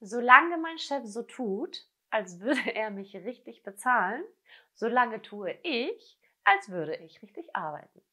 Solange mein Chef so tut, als würde er mich richtig bezahlen, solange tue ich, als würde ich richtig arbeiten.